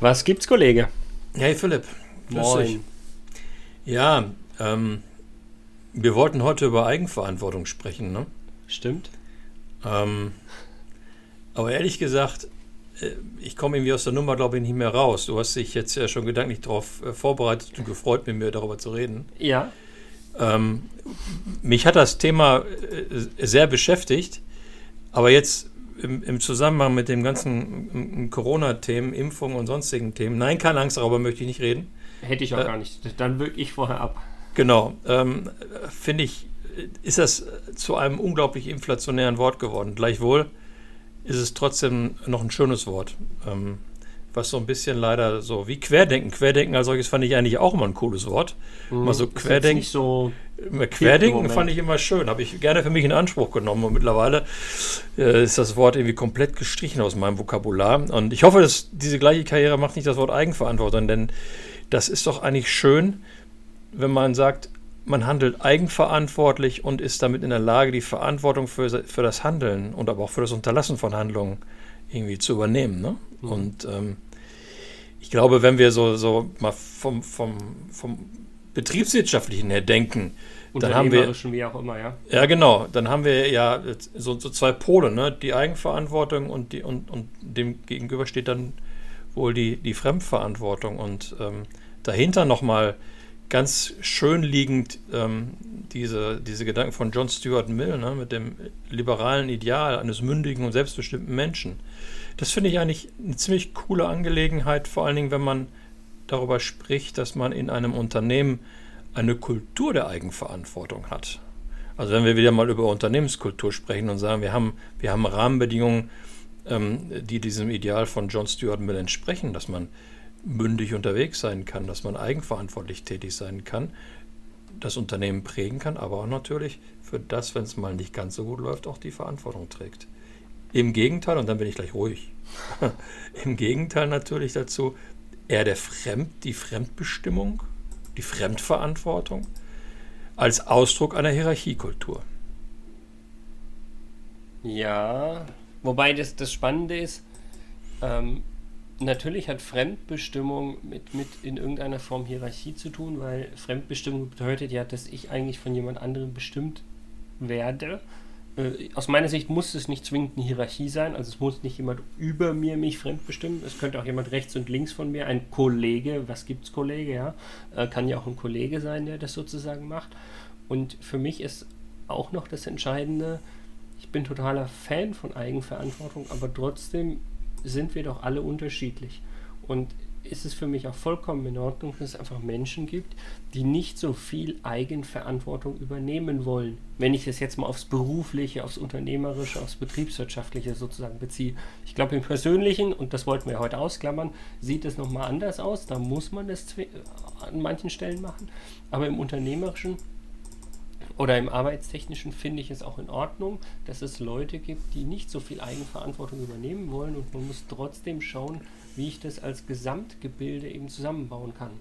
Was gibt's, Kollege? Hey Philipp. Moin. Dich. Ja, ähm, wir wollten heute über Eigenverantwortung sprechen, ne? Stimmt. Ähm, aber ehrlich gesagt, äh, ich komme irgendwie aus der Nummer, glaube ich, nicht mehr raus. Du hast dich jetzt ja schon gedanklich darauf äh, vorbereitet und gefreut, mit mir darüber zu reden. Ja. Ähm, mich hat das Thema äh, sehr beschäftigt, aber jetzt im, im Zusammenhang mit dem ganzen Corona-Themen, Impfungen und sonstigen Themen, nein, keine Angst, darüber möchte ich nicht reden. Hätte ich auch äh, gar nicht. Dann wirke ich vorher ab. Genau. Ähm, Finde ich, ist das zu einem unglaublich inflationären Wort geworden. Gleichwohl ist es trotzdem noch ein schönes Wort. Ähm, was so ein bisschen leider so wie Querdenken. Querdenken als solches fand ich eigentlich auch immer ein cooles Wort. Mhm, mal so Querdenken. Nicht so Querdenken fand ich immer schön, habe ich gerne für mich in Anspruch genommen und mittlerweile äh, ist das Wort irgendwie komplett gestrichen aus meinem Vokabular. Und ich hoffe, dass diese gleiche Karriere macht nicht das Wort Eigenverantwortung, denn das ist doch eigentlich schön, wenn man sagt, man handelt eigenverantwortlich und ist damit in der Lage, die Verantwortung für, für das Handeln und aber auch für das Unterlassen von Handlungen irgendwie zu übernehmen. Ne? Mhm. Und ähm, ich glaube, wenn wir so, so mal vom, vom, vom betriebswirtschaftlichen denken, dann haben wir wie auch immer, ja. Ja, genau. Dann haben wir ja so, so zwei Pole, ne? Die Eigenverantwortung und die und, und dem gegenüber steht dann wohl die, die Fremdverantwortung und ähm, dahinter nochmal ganz schön liegend ähm, diese, diese Gedanken von John Stuart Mill ne, mit dem liberalen Ideal eines mündigen und selbstbestimmten Menschen. Das finde ich eigentlich eine ziemlich coole Angelegenheit, vor allen Dingen, wenn man darüber spricht, dass man in einem Unternehmen eine Kultur der Eigenverantwortung hat. Also wenn wir wieder mal über Unternehmenskultur sprechen und sagen, wir haben, wir haben Rahmenbedingungen, ähm, die diesem Ideal von John Stuart Mill entsprechen, dass man mündig unterwegs sein kann, dass man eigenverantwortlich tätig sein kann, das Unternehmen prägen kann, aber auch natürlich für das, wenn es mal nicht ganz so gut läuft, auch die Verantwortung trägt. Im Gegenteil, und dann bin ich gleich ruhig, im Gegenteil natürlich dazu, eher der Fremd, die Fremdbestimmung, die Fremdverantwortung als Ausdruck einer Hierarchiekultur. Ja, wobei das, das Spannende ist, ähm, natürlich hat Fremdbestimmung mit, mit in irgendeiner Form Hierarchie zu tun, weil Fremdbestimmung bedeutet ja, dass ich eigentlich von jemand anderem bestimmt werde. Äh, aus meiner Sicht muss es nicht zwingend eine Hierarchie sein, also es muss nicht jemand über mir mich fremdbestimmen, es könnte auch jemand rechts und links von mir, ein Kollege, was gibt's Kollege, ja, äh, kann ja auch ein Kollege sein, der das sozusagen macht. Und für mich ist auch noch das Entscheidende, ich bin totaler Fan von Eigenverantwortung, aber trotzdem sind wir doch alle unterschiedlich. Und ist es für mich auch vollkommen in Ordnung, dass es einfach Menschen gibt, die nicht so viel Eigenverantwortung übernehmen wollen. Wenn ich das jetzt mal aufs Berufliche, aufs Unternehmerische, aufs Betriebswirtschaftliche sozusagen beziehe. Ich glaube, im Persönlichen, und das wollten wir heute ausklammern, sieht es nochmal anders aus. Da muss man das an manchen Stellen machen. Aber im Unternehmerischen oder im Arbeitstechnischen finde ich es auch in Ordnung, dass es Leute gibt, die nicht so viel Eigenverantwortung übernehmen wollen und man muss trotzdem schauen, wie ich das als Gesamtgebilde eben zusammenbauen kann.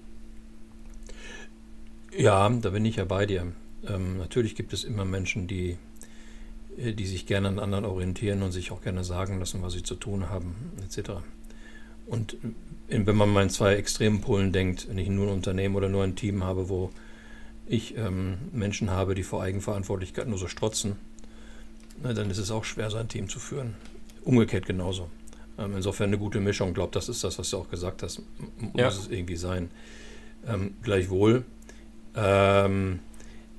Ja, da bin ich ja bei dir. Ähm, natürlich gibt es immer Menschen, die, äh, die sich gerne an anderen orientieren und sich auch gerne sagen lassen, was sie zu tun haben, etc. Und äh, wenn man mal in zwei extremen Polen denkt, wenn ich nur ein Unternehmen oder nur ein Team habe, wo ich ähm, Menschen habe, die vor Eigenverantwortlichkeit nur so strotzen, na, dann ist es auch schwer, sein Team zu führen. Umgekehrt genauso. Ähm, insofern eine gute Mischung. Ich glaube, das ist das, was du auch gesagt hast. M ja. Muss es irgendwie sein. Ähm, gleichwohl, ähm,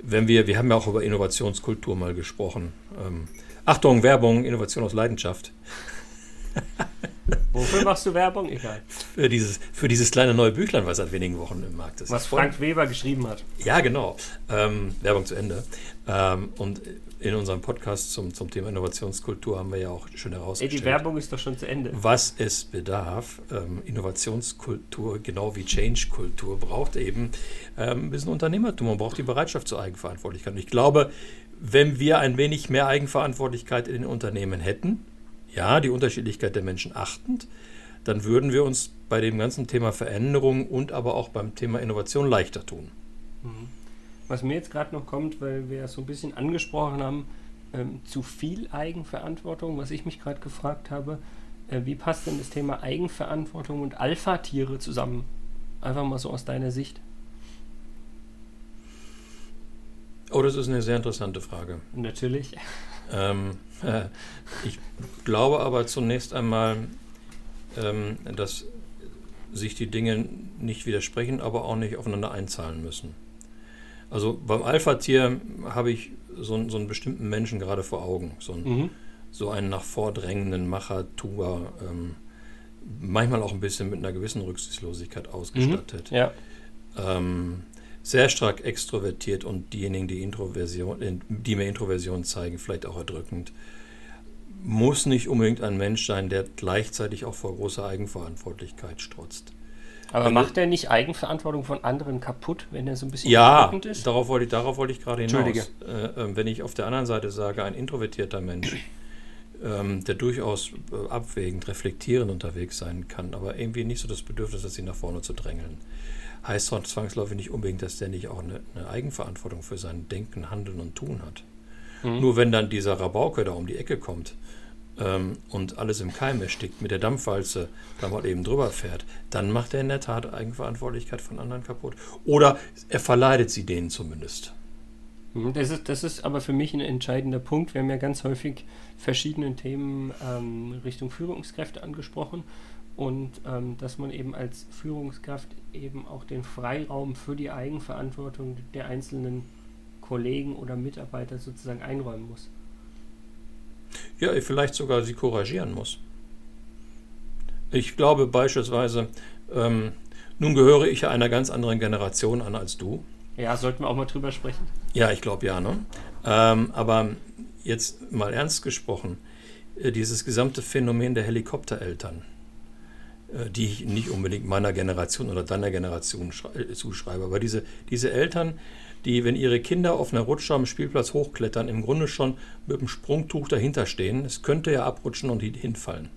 wenn wir, wir haben ja auch über Innovationskultur mal gesprochen. Ähm, Achtung, Werbung, Innovation aus Leidenschaft. Wofür machst du Werbung? Egal. Für dieses, für dieses kleine neue Büchlein, was seit wenigen Wochen im Markt ist. Was Frank Weber geschrieben hat. Ja, genau. Ähm, Werbung zu Ende. Ähm, und in unserem Podcast zum, zum Thema Innovationskultur haben wir ja auch schon herausgestellt. Ey, die Werbung ist doch schon zu Ende. Was es bedarf, ähm, Innovationskultur, genau wie Change-Kultur, braucht eben ähm, ein bisschen Unternehmertum. Man braucht die Bereitschaft zur Eigenverantwortlichkeit. Und ich glaube, wenn wir ein wenig mehr Eigenverantwortlichkeit in den Unternehmen hätten, ja, die Unterschiedlichkeit der Menschen achtend, dann würden wir uns bei dem ganzen Thema Veränderung und aber auch beim Thema Innovation leichter tun. Mhm. Was mir jetzt gerade noch kommt, weil wir es so ein bisschen angesprochen haben, ähm, zu viel Eigenverantwortung, was ich mich gerade gefragt habe, Äh, wie passt denn das Thema Eigenverantwortung und Alpha-Tiere zusammen? Einfach mal so aus deiner Sicht. Oh, das ist eine sehr interessante Frage. Natürlich. Ähm, äh, ich glaube aber zunächst einmal, ähm, dass sich die Dinge nicht widersprechen, aber auch nicht aufeinander einzahlen müssen. Also beim Alpha-Tier habe ich so, so, einen bestimmten Menschen gerade vor Augen. So, ein, mhm. so einen nach vordrängenden Macher, Tuba, ähm, manchmal auch ein bisschen mit einer gewissen Rücksichtslosigkeit ausgestattet. Mhm. Ja. Ähm, sehr stark extrovertiert und diejenigen, die Introversion, die mehr Introversion zeigen, vielleicht auch erdrückend. Muss nicht unbedingt ein Mensch sein, der gleichzeitig auch vor großer Eigenverantwortlichkeit strotzt. Aber wenn macht er nicht Eigenverantwortung von anderen kaputt, wenn er so ein bisschen ja, ist? Darauf wollte ich, darauf wollte ich gerade hinaus. Äh, äh, wenn ich auf der anderen Seite sage, ein introvertierter Mensch, ähm, der durchaus äh, abwägend, reflektierend unterwegs sein kann, aber irgendwie nicht so das Bedürfnis hat, sich nach vorne zu drängeln heißt doch zwangsläufig nicht unbedingt, dass der nicht auch eine, eine Eigenverantwortung für sein Denken, Handeln und Tun hat. Mhm. Nur wenn dann dieser Rabauke da um die Ecke kommt ähm, und alles im Keim erstickt, mit der Dampfwalze da mal eben drüber fährt, dann macht er in der Tat Eigenverantwortlichkeit von anderen kaputt. Oder er verleidet sie denen zumindest. Mhm, das ist, das ist aber für mich ein entscheidender Punkt. Wir haben ja ganz häufig verschiedene Themen ähm, Richtung Führungskräfte angesprochen und ähm, dass man eben als Führungskraft eben auch den Freiraum für die Eigenverantwortung der einzelnen Kollegen oder Mitarbeiter sozusagen einräumen muss. Ja, vielleicht sogar sie couragieren muss. Ich glaube beispielsweise, ähm, nun gehöre ich ja einer ganz anderen Generation an als du. Ja, sollten wir auch mal drüber sprechen. Ja, ich glaube ja. Ne? Ähm, aber jetzt mal ernst gesprochen, äh, dieses gesamte Phänomen der Helikoptereltern die ich nicht unbedingt meiner Generation oder deiner Generation äh, zuschreibe. Aber diese, diese Eltern, die, wenn ihre Kinder auf einer Rutsche am Spielplatz hochklettern, im Grunde schon mit dem Sprungtuch dahinter stehen, es könnte ja abrutschen und hinfallen.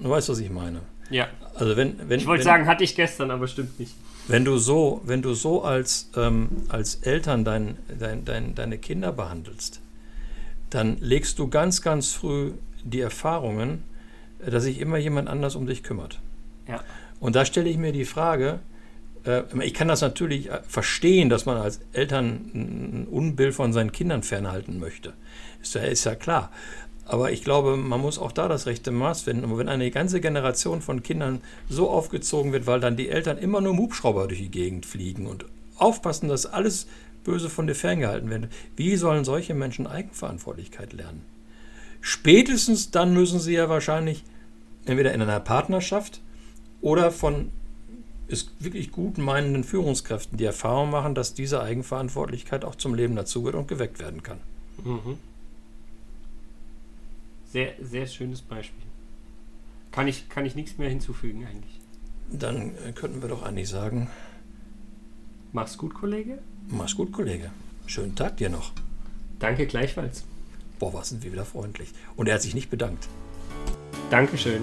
Du weißt, was ich meine. Ja. Also wenn, wenn, ich wollte sagen, hatte ich gestern, aber stimmt nicht. Wenn du so, wenn du so als, ähm, als Eltern dein, dein, dein, deine Kinder behandelst, dann legst du ganz, ganz früh die Erfahrungen dass sich immer jemand anders um dich kümmert. Ja. Und da stelle ich mir die Frage, äh, ich kann das natürlich äh, verstehen, dass man als Eltern ein Unbill von seinen Kindern fernhalten möchte. Ist ja, ist ja klar. Aber ich glaube, man muss auch da das rechte Maß finden. Und wenn eine ganze Generation von Kindern so aufgezogen wird, weil dann die Eltern immer nur im Hubschrauber durch die Gegend fliegen und aufpassen, dass alles böse von dir ferngehalten wird, wie sollen solche Menschen Eigenverantwortlichkeit lernen? Spätestens dann müssen sie ja wahrscheinlich entweder in einer Partnerschaft oder von ist wirklich gut meinenden Führungskräften die Erfahrung machen, dass diese Eigenverantwortlichkeit auch zum Leben dazugehört und geweckt werden kann. Mhm. Sehr, sehr schönes Beispiel. Kann ich, kann ich nichts mehr hinzufügen eigentlich. Dann äh, könnten wir doch eigentlich sagen. Mach's gut, Kollege. Mach's gut, Kollege. Schönen Tag dir noch. Danke gleichfalls. Boah, was sind wir wieder freundlich. Und er hat sich nicht bedankt. Dankeschön.